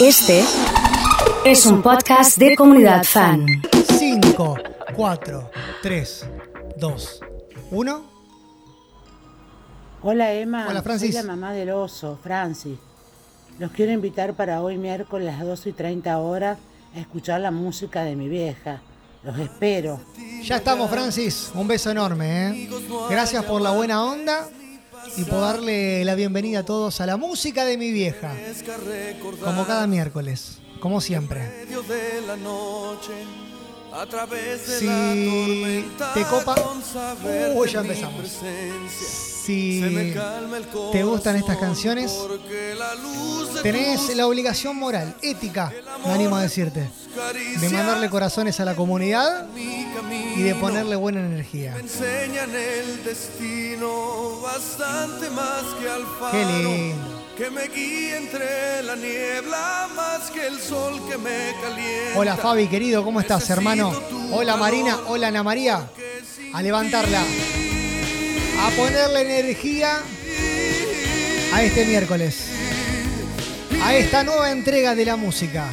Este es un podcast de comunidad fan. 5, 4, 3, 2, 1. Hola Emma, Hola, Francis. soy la mamá del oso, Francis. Los quiero invitar para hoy miércoles a las 12 y 30 horas a escuchar la música de mi vieja. Los espero. Ya estamos, Francis. Un beso enorme. ¿eh? Gracias por la buena onda y por darle la bienvenida a todos a la música de mi vieja. Como cada miércoles, como siempre. Si te copa- de ya empezamos. Si te gustan estas canciones, tenés la obligación moral, ética, me animo a decirte, de mandarle corazones a la comunidad y de ponerle buena energía. Qué lindo. Hola Fabi, querido, ¿cómo estás, hermano? Hola Marina, hola Ana María. A levantarla. A ponerle energía a este miércoles. A esta nueva entrega de la música.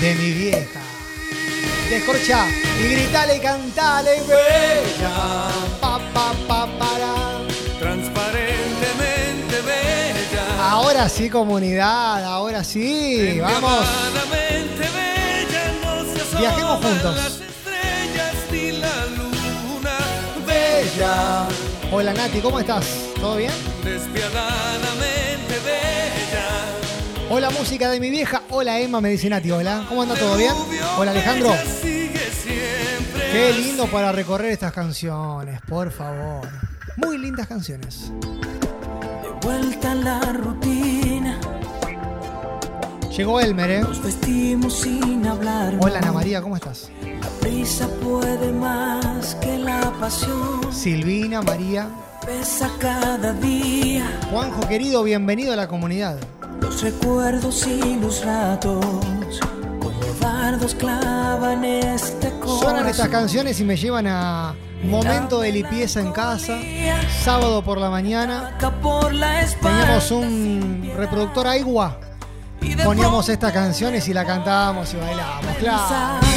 De mi vieja. Descorcha y gritale, cantale, bella. Pa, pa, pa, para. transparentemente bella Ahora sí, comunidad, ahora sí. Vamos. Bella, no Viajemos juntos. Bella. Hola Nati, ¿cómo estás? ¿Todo bien? despiadadamente bella Hola música de mi vieja. Hola Emma, me dice Nati. Hola. ¿Cómo anda? ¿Todo bien? Hola Alejandro. Qué lindo para recorrer estas canciones, por favor. Muy lindas canciones. De vuelta a la rutina, Llegó Elmer, ¿eh? nos vestimos sin hablar. Hola Ana María, ¿cómo estás? La prisa puede más que la pasión. Silvina, María. Pesa cada día Juanjo, querido, bienvenido a la comunidad. los recuerdos y los ratos. Clavan este corazón. Suenan estas canciones y me llevan a momento de limpieza en casa, sábado por la mañana. Teníamos un reproductor de Poníamos estas canciones y la cantábamos y bailábamos, claro.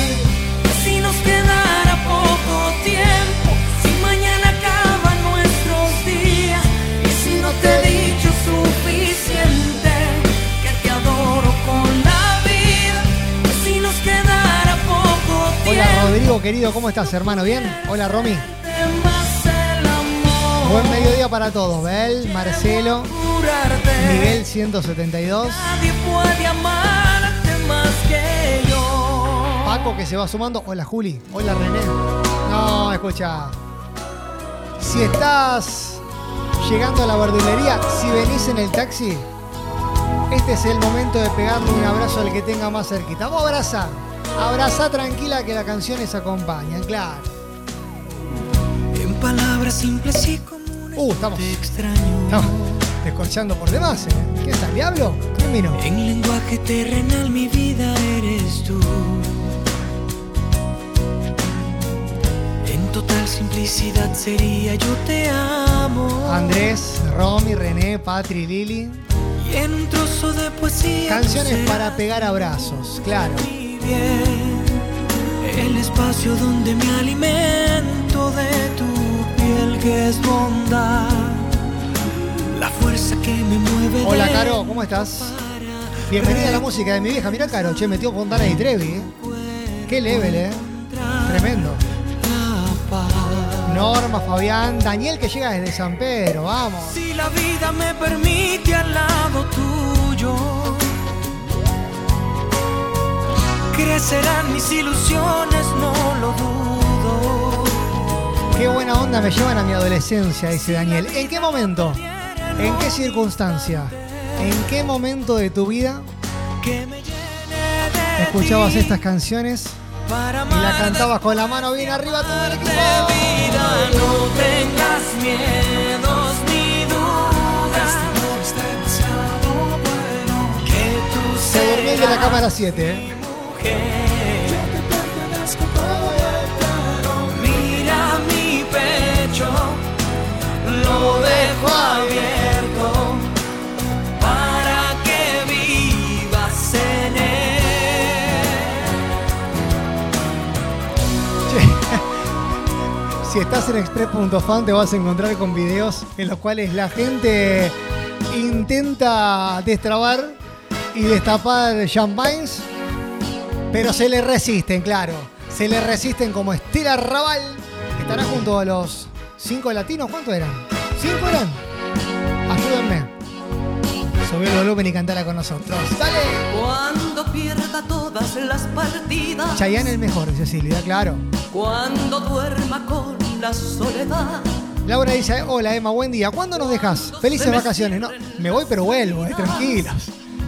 Tiempo, si mañana acaban nuestros días, y si no te he dicho suficiente que te adoro con la vida, si nos quedara poco tiempo, Hola Rodrigo, querido, ¿cómo estás, hermano? ¿Bien? Hola Romy. Buen mediodía para todos. Bel, Marcelo. Miguel 172, Nadie puede amarte más que yo. Paco que se va sumando. Hola Juli. Hola René. No, escucha. Si estás llegando a la verdulería, si venís en el taxi, este es el momento de pegarle un abrazo al que tenga más cerquita. Vos abrazá. Abrazá tranquila que las canciones acompañan, claro. En palabras simples y comunes. Uh, estamos. Te extraño. Estamos descorchando por demás, ¿eh? ¿Qué está el diablo? ¿Quién vino? En lenguaje terrenal mi vida eres tú. Total simplicidad sería yo te amo. Andrés, Romy, René, Patri, Lili. Y en un trozo de poesía. Canciones para pegar abrazos, claro. El espacio donde me alimento de tu piel que es bondad. La fuerza que me mueve. Hola, Caro, ¿cómo estás? Bienvenida a la música de mi vieja. Mira, Caro, che, metió Fontana y Trevi, ¿eh? Qué level, ¿eh? Tremendo. Norma, Fabián, Daniel que llega desde San Pedro, vamos. Si la vida me permite al lado tuyo, crecerán mis ilusiones, no lo dudo. Qué buena onda me llevan a mi adolescencia, dice Daniel. ¿En qué momento? ¿En qué circunstancia? ¿En qué momento de tu vida escuchabas estas canciones y la cantabas con la mano bien arriba todo el equipo? vida. No tengas miedos ni dudas. Que Se durmió de la cámara 7, ¿eh? Mira mi pecho, lo dejo abierto Si estás en express.fan te vas a encontrar con videos en los cuales la gente intenta destrabar y destapar champagnes, pero se le resisten, claro. Se le resisten como Estela Raval. Estará junto a los cinco latinos. ¿Cuántos eran? ¿Cinco eran? Ayúdenme. Subí el volumen y cantala con nosotros. ¡Dale! Cuando pierda todas las partidas. Chayanne el mejor, dice Silvia, claro. Cuando duerma con la soledad. Laura dice, hola Emma, buen día. ¿Cuándo nos dejas? Felices vacaciones. No, me voy pero vuelvo, eh, tranquilos.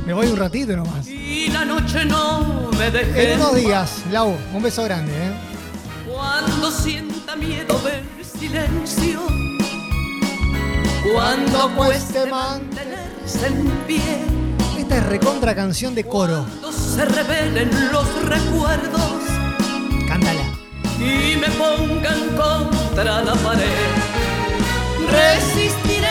Me voy un ratito nomás. Y la noche no me deje. En unos días, Lau, un beso grande, ¿eh? Cuando sienta miedo del silencio. Cuando cueste mantenerse en pie. Esta es recontra canción de coro. Cuando se revelen los recuerdos. Y me pongan contra la pared. Resistiré,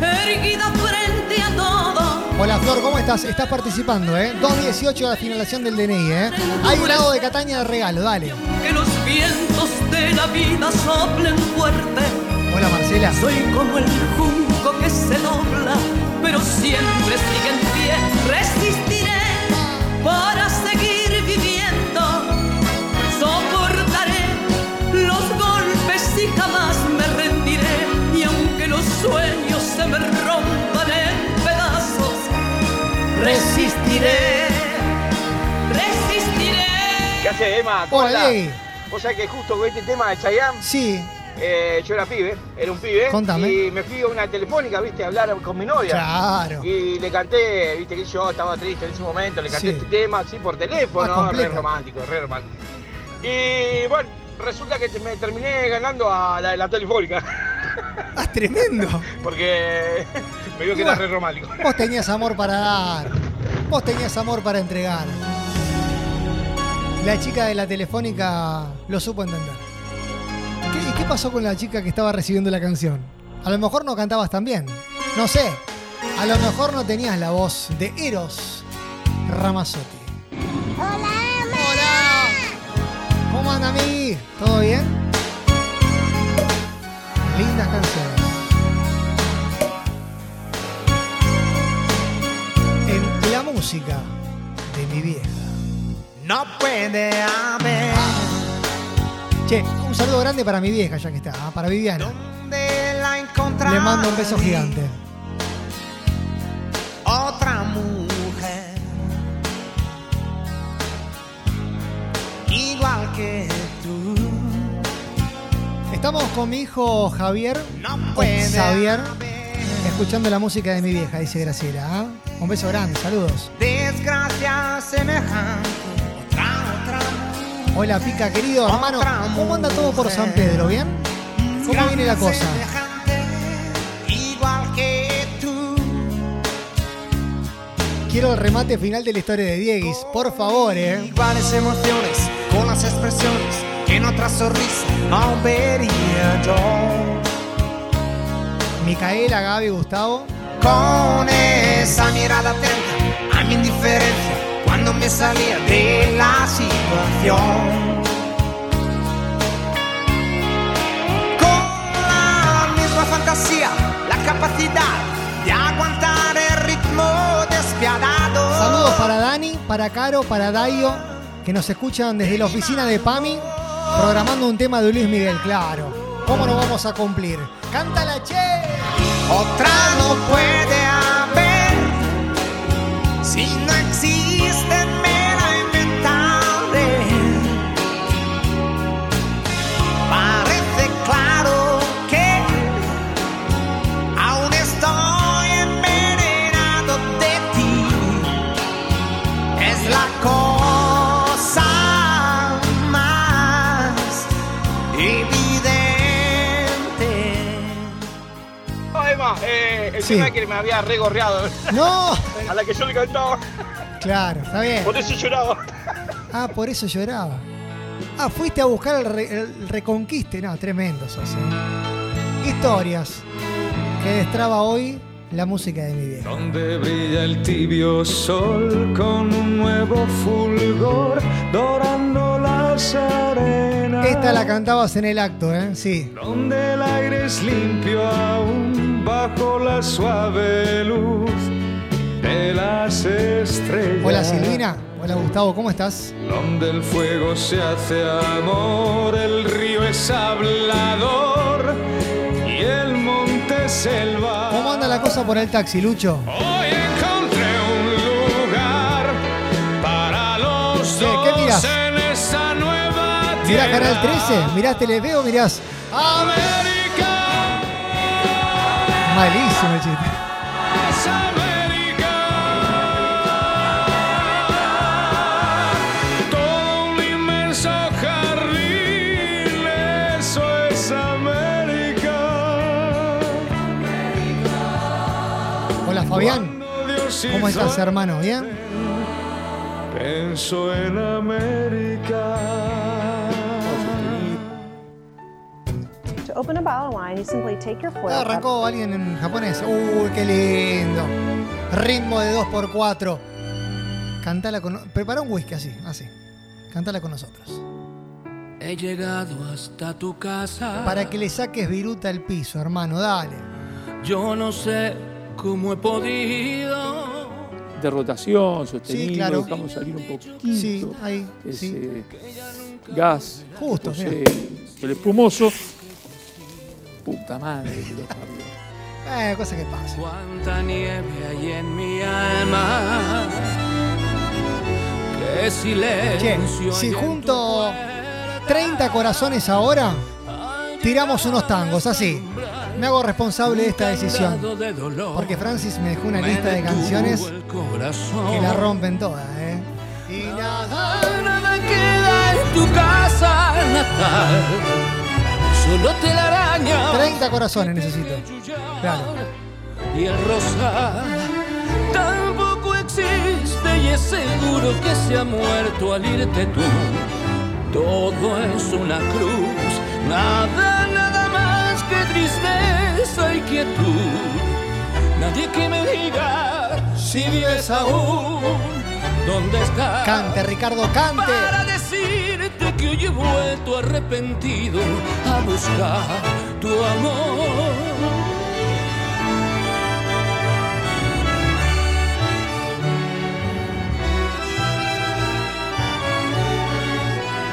erguida frente a todo. Hola Flor, ¿cómo estás? Estás participando, ¿eh? 2.18 de la finalización del DNI, ¿eh? Hay un lado de Cataña de regalo, dale. Que los vientos de la vida soplen fuerte. Hola Marcela. Soy como el junco que se dobla, pero siempre sigue en pie. Resistiré para resistiré. Resistiré. ¿Qué hace Emma? ¿Cómo. Vos sabés que justo con este tema de Chayanne, Sí, eh, yo era pibe, era un pibe. Contame. Y me fui a una telefónica, viste, a hablar con mi novia. claro. Y le canté, viste que yo estaba triste en ese momento, le canté Sí. este tema así por Ah, teléfono, re completa. romántico, re romántico. Y bueno, resulta que te- me terminé ganando a la de la telefónica, Ah, tremendo. porque me vio que era re romántico. Vos tenías amor para dar. Vos tenías amor para entregar. La chica de la telefónica lo supo entender. ¿Qué, y qué pasó con la chica que estaba recibiendo la canción? A lo mejor no cantabas tan bien. No sé. A lo mejor no tenías la voz de Eros Ramazzotti. ¡Hola! ¿Cómo anda, mi? ¿Todo bien? Lindas canciones. Música de mi vieja. No puede haber Che, un saludo grande para mi vieja, ya que está, ¿ah? para Viviana. la Le mando un beso gigante. Otra mujer igual que tú. Estamos con mi hijo Javier, No puede haber escuchando la música de mi vieja, dice Graciela. ¿ah? Un beso grande, saludos. desgracia semejante. Otra, otra. Hola, Pica, querido hermano. ¿Cómo anda todo por San Pedro? ¿Bien? ¿Cómo viene la cosa? Quiero el remate final de la historia de Dieguis, por favor, ¿eh? Iguales emociones, con las expresiones que en otra sonrisa no vería yo. Micaela, Gaby, Gustavo. Con esa mirada atenta a mi indiferencia cuando me salía de la situación. Con la misma fantasía, la capacidad de aguantar el ritmo despiadado. Saludos para Dani, para Caro, para Dayo, que nos escuchan desde la oficina de PAMI, programando un tema de Luis Miguel, claro. ¿Cómo no vamos a cumplir? ¡Cántala, che! Otra no puede haber si no existe Eh, el Sí. tema que me había regorreado, ¡No! a la que yo le cantaba, Claro, está bien. por eso lloraba. Ah, por eso lloraba. Ah, fuiste a buscar el, re- el reconquiste. No, tremendo sos, ¿eh? Historias que destraba hoy la música de mi vieja. Donde brilla el tibio sol con un nuevo fulgor, dorando la las arenas. Esta la cantabas en el acto, ¿eh? Sí. Donde el aire es limpio aún bajo la suave luz de las estrellas. Hola Silvina. Hola Gustavo, ¿cómo estás? Donde el fuego se hace amor, el río es hablador y el monte selva. ¿Cómo anda la cosa por el taxi, Lucho? Hoy encontré un lugar para los ¿Qué- dos qué mirás? en nueva ¿Mirás tierra. Canal 13? ¿Mirás Telefe o mirás? América Malísimo el chiste. es América. Todo un inmenso jardín, eso es América. Hola Fabián. ¿Cómo estás, hermano? ¿Bien? Pienso en América. To open a bottle of wine, you simply take your foil Ah, cup, arrancó alguien en japonés. Uy, qué lindo. Ritmo de 2x4. Cantala con. Prepara un whisky así, así. Cántala con nosotros. He llegado hasta tu casa. Para que le saques viruta al piso, hermano, dale. Yo no sé cómo he podido. de rotación sostenido, Sí, claro. dejamos salir un poquito. Sí, ahí, ese sí. gas Justo, posee el espumoso. Puta madre que lo parió. Eh, cosa que pasa. Cuánta nieve hay en mi alma. Qué Che, silencio. si en tu junto puerta. 30 corazones ahora, tiramos unos tangos, así. Me hago responsable de esta decisión. Porque Francis me dejó una lista de canciones que la rompen todas, ¿eh? Y nada. Nada queda en tu casa natal. Solo telaraña. 30 corazones necesito. Claro. Y el rosa tampoco existe y es seguro que se ha muerto al irte tú. Todo es una cruz, nada, nada más que tristeza y quietud. Nadie que me diga si vives aún, ¿dónde estás? Cante, Ricardo, cante. Para hoy he vuelto arrepentido a buscar tu amor.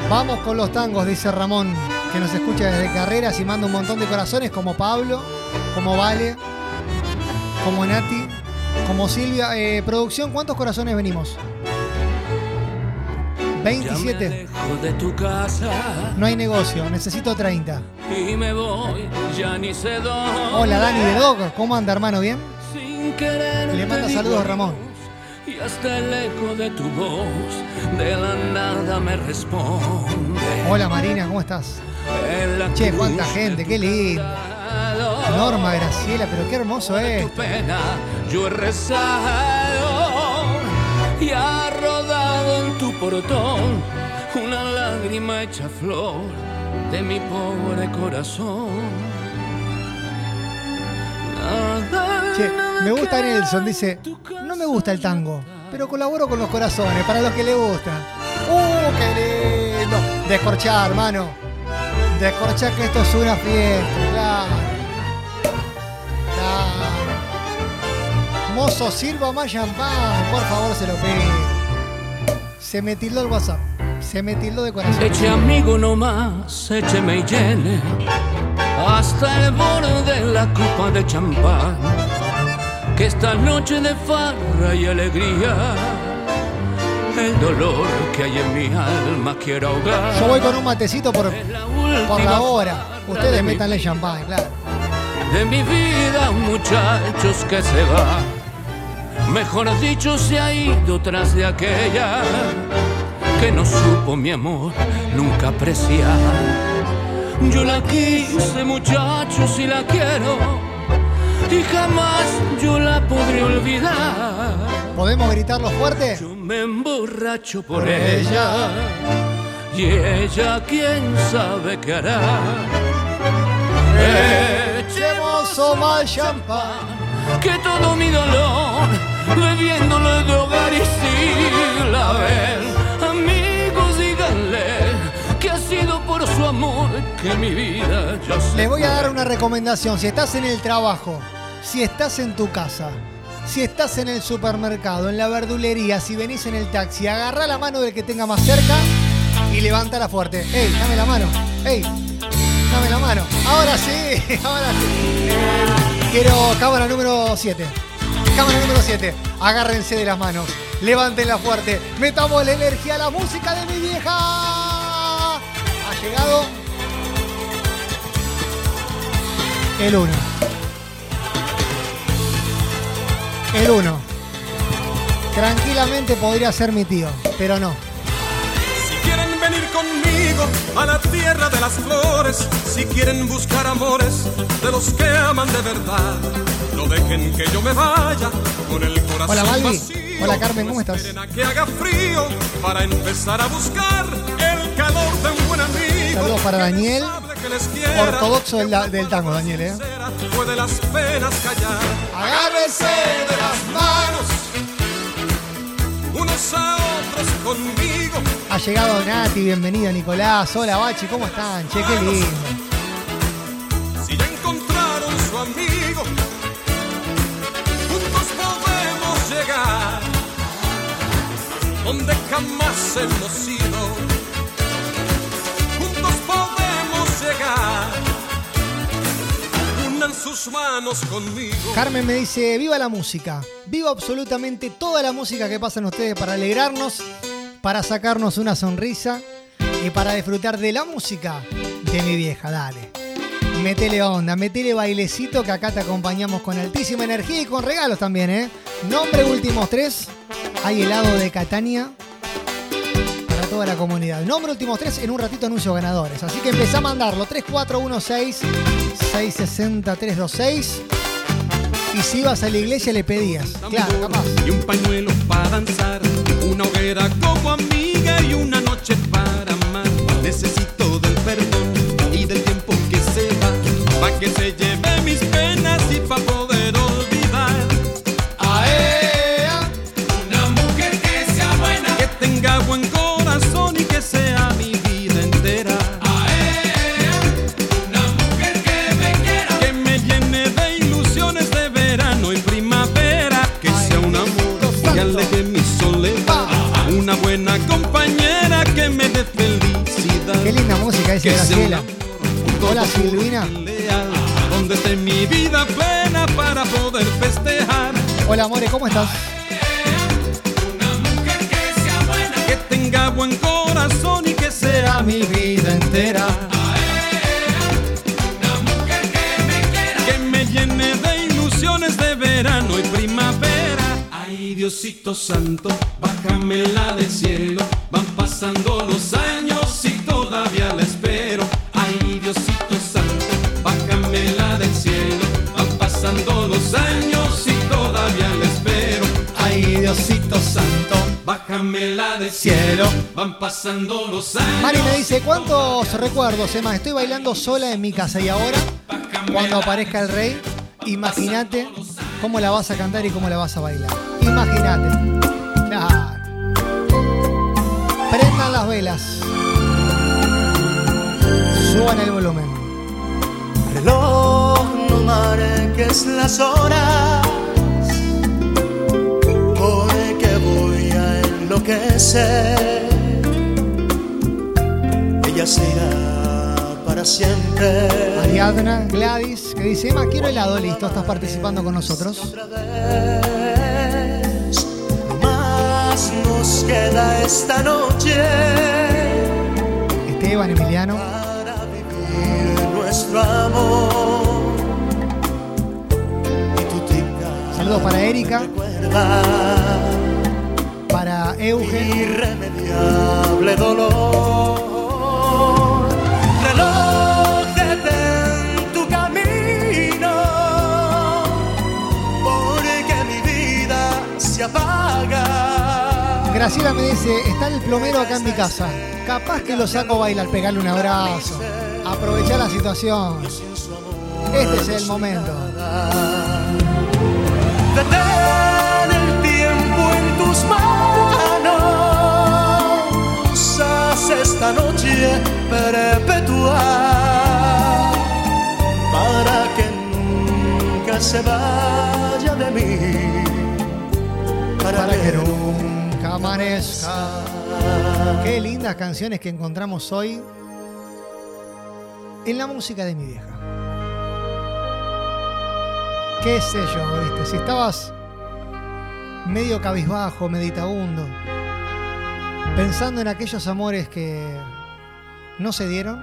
Vamos con los tangos, dice Ramón, que nos escucha desde carreras y manda un montón de corazones como Pablo, como Vale, como Nati, como Silvia. Eh, producción, ¿cuántos corazones venimos? Ya me 27. alejo de tu casa No hay negocio, necesito 30. y me voy, ya ni sé dónde. Hola Dani de Dog, ¿cómo anda hermano? ¿Bien? Sin querer Le manda saludos Ramón. Y hasta el eco de tu voz de la nada me responde. Hola Marina, ¿cómo estás? Che, cuánta gente, qué lindo. Norma Graciela, pero qué hermoso es. tu pena yo he rezado y portón una lágrima hecha flor de mi pobre corazón. Che, me gusta Nelson, dice, no me gusta el tango, pero colaboro con los corazones, para los que le gusta. ¡Uh, qué lindo! Descorchar, hermano. Descorchar que esto es una fiesta, claro. Claro. Mozo, sirva más champán, por favor, se lo pido. Se me tildó el WhatsApp. Se me tildó de corazón. Eche amigo nomás, écheme y llene hasta el borde de la copa de champán. Que esta noche de farra y alegría, el dolor que hay en mi alma quiero ahogar. Yo voy con un matecito por, por la hora. Ustedes métanle champán, claro. de mi vida, muchachos que se va. Mejor dicho, se ha ido tras de aquella que no supo mi amor nunca apreciar. Yo la quise, muchachos, y la quiero, y jamás yo la podré olvidar. ¿Podemos gritarlo fuerte? Yo me emborracho por ella, y ella quién sabe qué hará. Echemos más champán. que todo mi dolor bebiéndolo de hogar y si la ven amigos díganle en mi vida. Yo sé Les voy a dar que- una recomendación. Si estás en el trabajo, si estás en tu casa, si estás en el supermercado, en la verdulería, si venís en el taxi, agarrá la mano del que tenga más cerca y levántala fuerte. ¡Ey, dame la mano! ¡Ey, dame la mano! Ahora sí, ahora sí. Quiero cámara número 7. Cámara número 7. Agárrense de las manos. Levántenla fuerte. Metamos la energía a la música de mi vieja. Ha llegado el 1. El 1. Tranquilamente podría ser mi tío, pero no. Venir conmigo a la tierra de las flores, si quieren buscar amores de los que aman de verdad, no dejen que yo me vaya con el corazón Hola, vacío. Hola, Carmen, ¿cómo estás? A que haga frío para empezar a buscar el calor de un buen amigo. Saludos para Daniel, ortodoxo del, del tango, Daniel, ¿eh? puede las penas callar. Agárrense de las manos, unos a otros conmigo. Ha llegado Nati, bienvenida Nicolás. Hola Bachi, ¿cómo están? Che, qué lindo. Si ya encontraron su amigo, juntos podemos llegar donde jamás hemos ido. Juntos podemos llegar. Sus manos conmigo. Carmen me dice, viva la música. Viva absolutamente toda la música que pasan ustedes para alegrarnos, para sacarnos una sonrisa y para disfrutar de la música de mi vieja. Dale. Metele onda, metele bailecito que acá te acompañamos con altísima energía y con regalos también, ¿eh? Nombre últimos tres. Hay helado de Catania para toda la comunidad. Nombre últimos tres, en un ratito anuncio ganadores. Así que empezá a mandarlo. 3416-660-326. Y si ibas a la iglesia le pedías. Claro, capaz. y un pañuelo para danzar, una hoguera como amiga y una noche para amar. Necesito del perdón y del tiempo que se va, para que se lleve Música dice Que sea Graciela. Hola Silvina. donde esté mi vida plena para poder festejar. Hola More, ¿cómo estás? Que tenga buen corazón y que sea mi vida entera. Que me llene de ilusiones de verano y primavera. Ay, Diosito Santo, bájame la del cielo. Van pasando los años y todavía la espero. Santo, bájame la del cielo. Van pasando los años. Mari me dice, ¿cuántos recuerdos, Emma? Estoy bailando sola en mi casa y ahora, cuando aparezca el rey, imagínate cómo la vas a cantar y cómo la vas a bailar. Imagínate. Claro. Prendan las velas. Suban el volumen. Reloj, no marques las horas, enloquecer. Ella se irá para siempre. Ariadna, Gladys, que dice, Emma, quiero helado, listo, estás participando con nosotros. No más nos queda esta noche. Esteban, Emiliano. nuestro amor. Saludos para Erika. Para Eugen. Irremediable dolor. Reloj, detén tu camino. Porque mi vida se apaga. Graciela me dice, está el plomero acá en mi casa. Capaz que lo saco a bailar, pegarle un abrazo. Aprovechar la situación. Este es el momento. Detén tus manos haz esta noche perpetua para que nunca se vaya de mí, para, para que, nunca amanezca. Qué lindas canciones que encontramos hoy en la música de mi vieja. Qué sé yo, ¿viste? Si estabas medio cabizbajo, meditabundo, pensando en aquellos amores que no se dieron,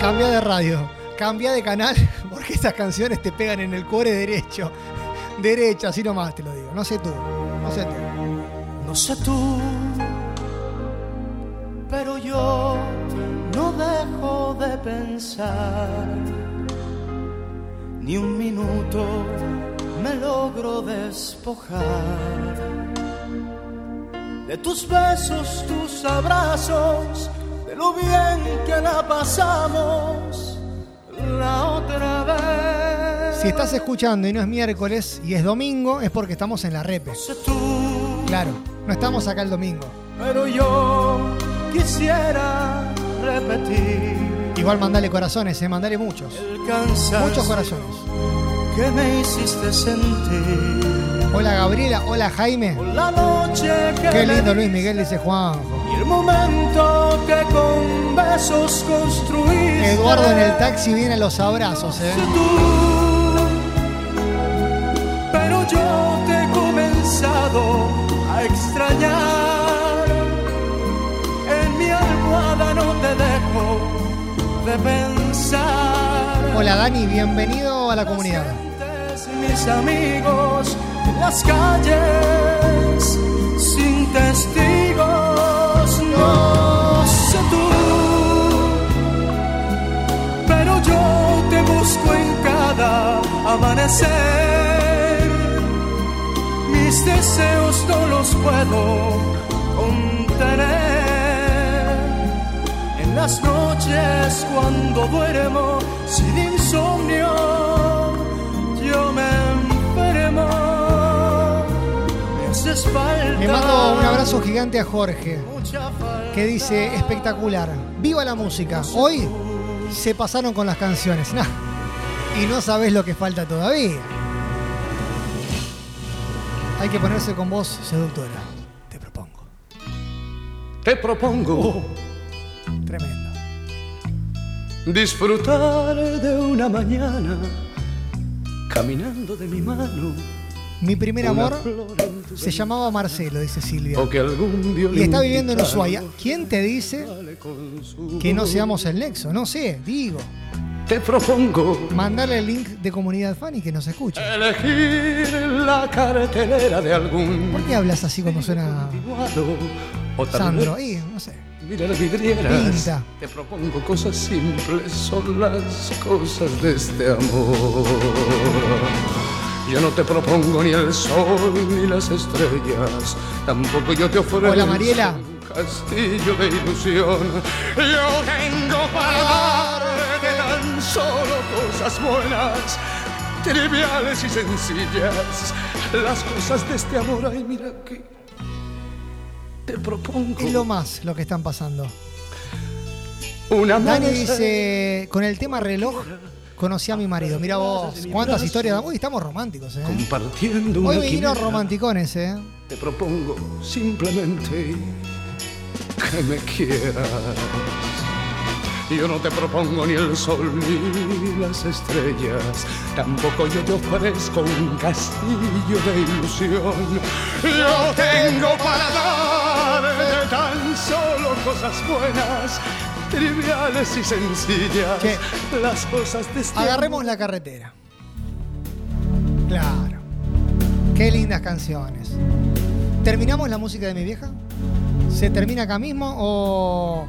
cambia de radio, cambia de canal, porque estas canciones te pegan en el core derecho, derecho, así nomás te lo digo. No sé tú, no sé tú. No sé tú, pero yo no dejo de pensar. Ni un minuto me logro despojar de tus besos, tus abrazos, de lo bien que la pasamos la otra vez. Si estás escuchando y no es miércoles y es domingo, es porque estamos en la repe. Claro, no estamos acá el domingo. Pero yo quisiera repetir. Igual mandale corazones, eh, mandale muchos. Muchos corazones. Que me hiciste sentir. Hola Gabriela, hola Jaime. La noche que Qué lindo Luis Miguel, dice Juanjo. Y el momento que con besos construiste. Eduardo en el taxi viene a los abrazos, eh. Pero yo te he comenzado a extrañar. En mi almohada no te dejo de pensar. Hola Dani, bienvenido a la comunidad. Mis amigos, las calles, sin testigos, no sé tú. Pero yo te busco en cada amanecer. Mis deseos no los puedo contener. Las noches cuando duermo sin insomnio, yo me enfermo. Me haces falta. Le mando un abrazo gigante a Jorge, que dice espectacular. Viva la música. Hoy se pasaron con las canciones. Nah, y no sabes lo que falta todavía. Hay que ponerse con voz seductora. Te propongo. Te propongo Tremendo. disfrutar de una mañana caminando de mi mano. Mi primer amor se llamaba Marcelo, dice Silvia. O que algún violín Y está viviendo en Ushuaia. ¿Quién te dice que no seamos el nexo? No sé, digo. Te propongo Mandarle el link de comunidad fan y que nos escuche. elegir la cartelera de algún ¿Por qué hablas así cuando suena Sandro? Y, no sé. Mira las vidrieras. Pinta. Te propongo cosas simples, son las cosas de este amor. Yo no te propongo ni el sol ni las estrellas, tampoco yo te ofrezco Hola, Mariela. un castillo de ilusión. Yo tengo para darte tan solo cosas buenas, triviales y sencillas, las cosas de este amor. Ay, mira que te propongo Es lo más lo que están pasando. una Dani dice, con el tema reloj, conocí a mi marido. Mira vos, cuántas historias. Uy, estamos románticos, ¿eh? compartiendo Hoy una vinieron quimera. romanticones, ¿eh? Te propongo simplemente que me quieras. Yo no te propongo ni el sol ni las estrellas, tampoco yo te ofrezco un castillo de ilusión. Yo tengo para solo cosas buenas, triviales y sencillas, Che. las cosas de este Agarremos la carretera. Claro. Qué lindas canciones. ¿Terminamos la música de mi vieja? ¿Se termina acá mismo o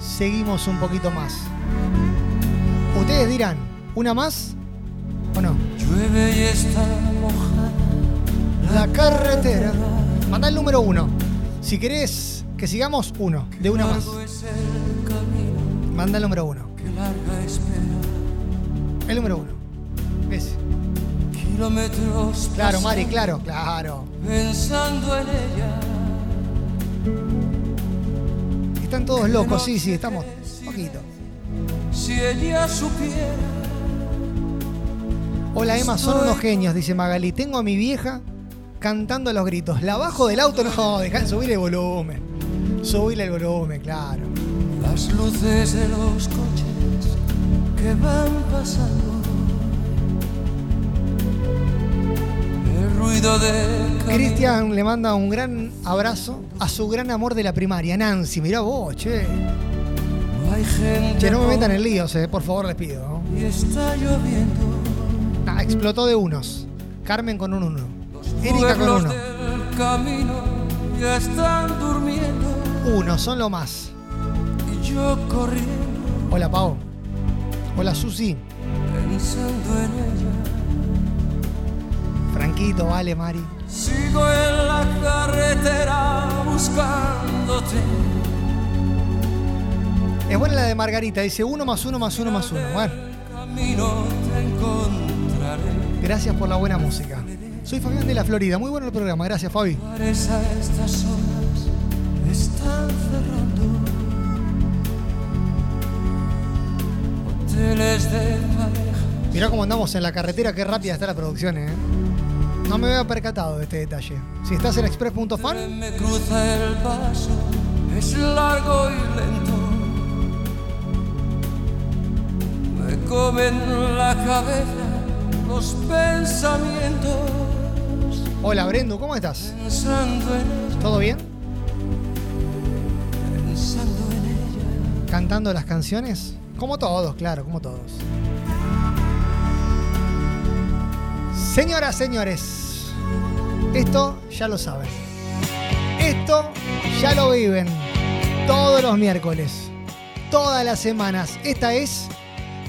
seguimos un poquito más? Ustedes dirán, ¿una más o no? Llueve y está mojada. La carretera. Manda el número uno. Si querés que sigamos, uno. De una más. Manda el número uno. El número uno. Ese. Kilómetros Claro, Mari, claro, claro. Pensando en ella. Están todos locos, sí, sí, estamos. Poquito. Si ella supiera Hola Emma, son unos genios, dice Magali. Tengo a mi vieja cantando a los gritos. La bajo del auto, no, deja de subir el volumen. Subirle el volumen, claro. Las luces de los coches que van pasando. El ruido de Cristian le manda un gran abrazo a su gran amor de la primaria, Nancy. Mirá vos, che. No hay gente Che, no me metan en líos, eh, por favor, les pido. y está lloviendo. Ah, explotó de unos. Carmen con un uno. Erika con uno. del camino ya están durmiendo Uno, son lo más. y yo corriendo Hola, Pau. Hola, Susi. pensando en ella. Franquito, vale, Mari. Sigo en la carretera buscándote. Es buena la de Margarita, dice uno más uno más uno más uno. Bueno, te gracias por la buena música. Soy Fabián de la Florida, muy bueno el programa, gracias Fabi. Cerrando. Hoteles de pareja. Mirá cómo andamos en la carretera, qué rápida está la producción, eh. No me había percatado de este detalle. Si estás en express.fan, Me cruza el paso, es largo y lento. Me comen la cabeza los pensamientos. hola Brendu, ¿cómo estás? Pensando en ella, ¿Todo bien? ¿Cantando las canciones? Como todos, claro, como todos. Señoras, señores, esto ya lo saben. Esto ya lo viven todos los miércoles, todas las semanas. Esta es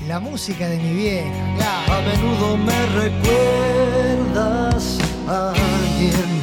la música de mi vieja, claro. A menudo me recuerdas a alguien.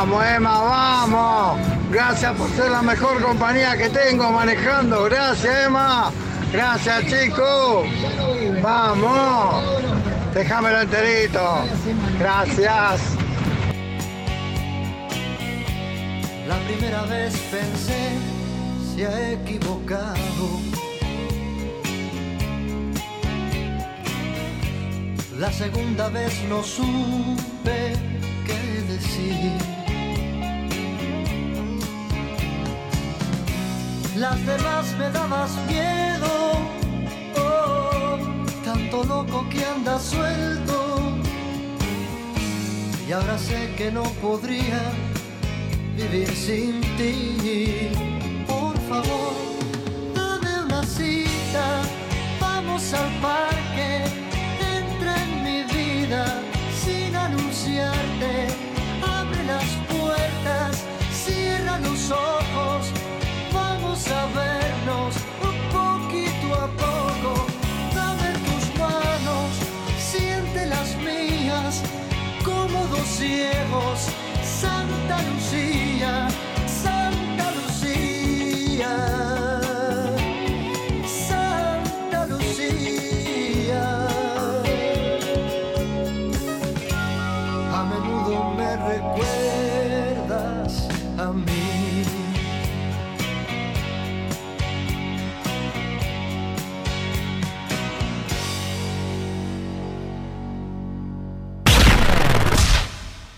Vamos, Emma, vamos. Gracias por ser la mejor compañía que tengo manejando. Gracias, Emma. Gracias, chicos. Vamos. Déjamelo enterito. Gracias. La primera vez pensé se ha equivocado. La segunda vez no supe qué decir. Las demás me dabas miedo, oh, tanto loco que anda suelto. Y ahora sé que no podría vivir sin ti. Por favor,